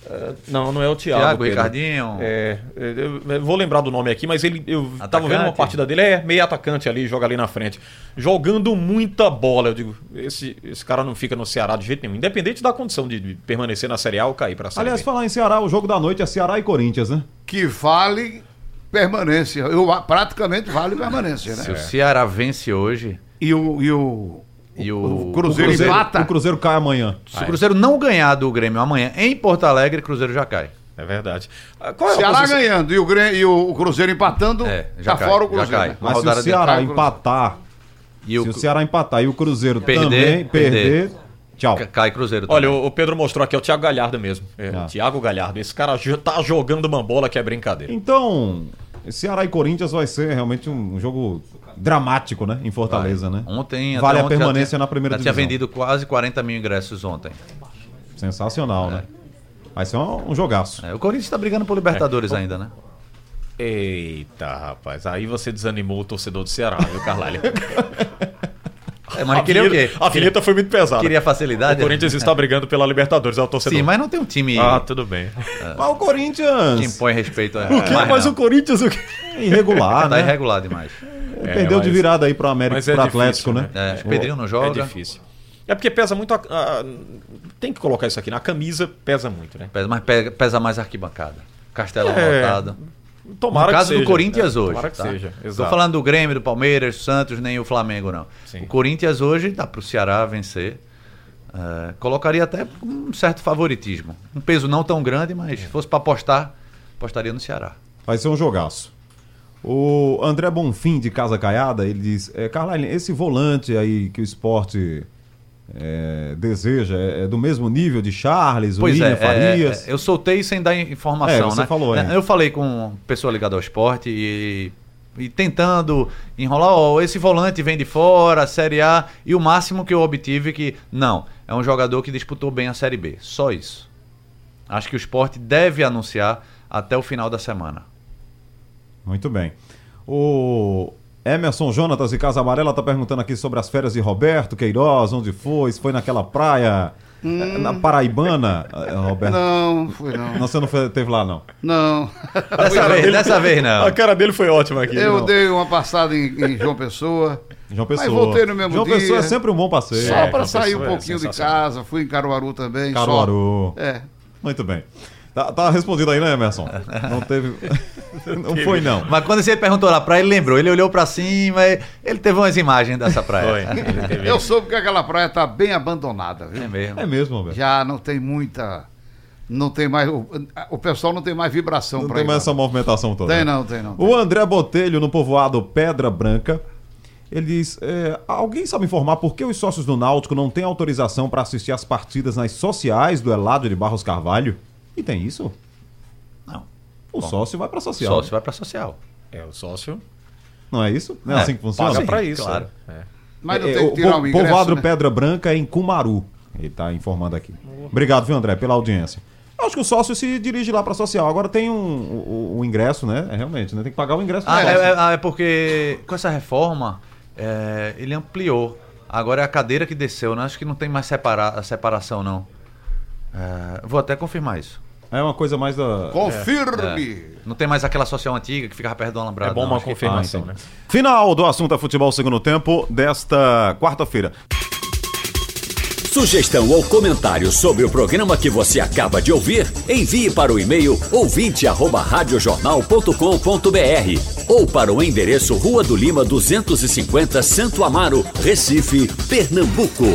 É, não, não é o Thiago. Thiago, Pedro. Ricardinho. É, eu, eu vou lembrar do nome aqui, mas ele, eu tava Atacante? vendo uma partida dele, é meio atacante ali, joga ali na frente. Jogando muita bola. Eu digo, esse, esse cara não fica no Ceará de jeito nenhum. Independente da condição de, de permanecer na Série A ou cair pra Série Aliás, B. falar em Ceará, o jogo da noite é Ceará e Corinthians, né? Que vale permanência. Eu, praticamente vale permanência, Se né? o Ceará vence hoje E o, e o, e o, o O Cruzeiro, empata. o Cruzeiro cai amanhã. se o Cruzeiro não ganhar do Grêmio amanhã em Porto Alegre, o Cruzeiro já cai. É verdade. Ah, Qual é Ceará posição- ganhando e o, Grêmio, e o Cruzeiro empatando, É, já tá cai, fora o já Cruzeiro. cai. Mas se o Ceará cai, empatar, E o se o Ceará empatar e o Cruzeiro Perder, também perder, perder. tchau. Ca- cai Cruzeiro Olha, também. o o Pedro mostrou aqui, é o Thiago Galhardo mesmo. É, Ah. o Thiago Galhardo. Esse cara tá jogando uma bola que é brincadeira. Então, Ceará e Corinthians vai ser realmente um jogo dramático, né? Em Fortaleza, né? Ontem, Vale até a ontem permanência tinha- na primeira já divisão. tinha vendido quase 40 mil ingressos ontem. Sensacional, né? Vai ser um, um jogaço. É, o Corinthians está brigando por Libertadores É. ainda, né? Eita, rapaz. Aí você desanimou o torcedor do Ceará, viu, Carlalho? É, mas queria o quê? A vinheta foi muito pesada. Queria O facilidade? Corinthians está brigando pela Libertadores, é o torcedor. Sim, mas não tem um time Ah, tudo bem. Mas o Corinthians que impõe respeito. A... O quê? Mas o Corinthians o quê? é irregular, Tá né? irregular demais. Perdeu de mas- virada aí pro América, Mas é pro difícil, Atlético, né? né? É, Pedrinho não joga. É difícil. É porque pesa muito a, a- Tem que colocar isso aqui. Na camisa pesa muito, né? Pesa, mas pesa mais a arquibancada. Castelão É, lotado. Tomara no caso que seja. do Corinthians É, hoje. Tomara que tá? seja. Estou falando do Grêmio, do Palmeiras, do Santos, nem o Flamengo, não. Sim. O Corinthians hoje dá para o Ceará vencer. É, colocaria até um certo favoritismo. Um peso não tão grande, mas se fosse para apostar, apostaria no Ceará. Vai ser um jogaço. O André Bonfim, de Casa Caiada, ele diz: é, Carline, esse volante aí que o esporte é, deseja é, é do mesmo nível de Charles, Pois William é, Farias? é, eu soltei sem dar informação, É, você né? falou, hein? Eu falei com pessoa ligada ao esporte e, e tentando enrolar, ó, esse volante vem de fora, Série A, e o máximo que eu obtive é que, não, é um jogador que disputou bem a Série B, só isso. Acho que o esporte deve anunciar até o final da semana. Muito bem. O Emerson Jonatas de Casa Amarela está perguntando aqui sobre as férias de Roberto Queiroz, onde foi, se foi naquela praia eh, na Paraibana, eh, Roberto. Não, foi não. Não, você não foi, teve lá, não. Não. Dessa vez, dessa vez não. A cara dele foi ótima aqui. Eu não. dei uma passada em, em João Pessoa. João Pessoa. Mas voltei no mesmo João dia. Pessoa é sempre um bom passeio. Só É, para João sair um é pouquinho de sensacional. casa. Fui em Caruaru também. só. Caruaru. É. Muito bem. Tá, tá respondido aí, né, Emerson? Não teve. não foi, não. Mas quando você perguntou lá pra ele, lembrou. Ele olhou pra cima, e ele teve umas imagens dessa Foi. praia. Teve- Eu soube que aquela praia tá bem abandonada, viu? É mesmo. É mesmo, Roberto. Já não tem muita. Não tem mais. O, o pessoal não tem mais vibração Não para tem ir. mais não. essa movimentação toda. Tem né? não, tem não. tem. O André Botelho, no povoado Pedra Branca, ele diz: é, alguém sabe informar por que os sócios do Náutico não têm autorização para assistir às partidas nas sociais do Eládio de Barros Carvalho? E tem isso? Não. O Bom, sócio vai para social. Sócio vai pra social. É, o sócio Não é isso? Não é, É, assim que funciona? paga pra isso. claro. é. Mas não É, tem o que tirar o ingresso. povoado né? Pedra Branca é em Cumaru. Ele está informando aqui. Obrigado, viu, André, pela audiência. Acho que o sócio se dirige lá para social. Agora tem um, o, o ingresso, né? É, realmente, né? Tem que pagar o ingresso do Ah, sócio. é, é- ah, é porque com essa reforma é, ele ampliou. Agora é a cadeira que desceu, né? Acho que não tem mais separa a separação, não. É, vou até confirmar isso. É uma coisa mais da. Confirme! Não tem mais aquela social antiga que ficava perto do alambrado. É bom não. uma que- confirmação, Ah, né? Final do assunto é futebol segundo tempo desta quarta-feira. Sugestão ou comentário sobre o programa que você acaba de ouvir, envie para o e-mail ouvinte@radiojornal.com.br ou para o endereço Rua do Lima 250, Santo Amaro, Recife, Pernambuco.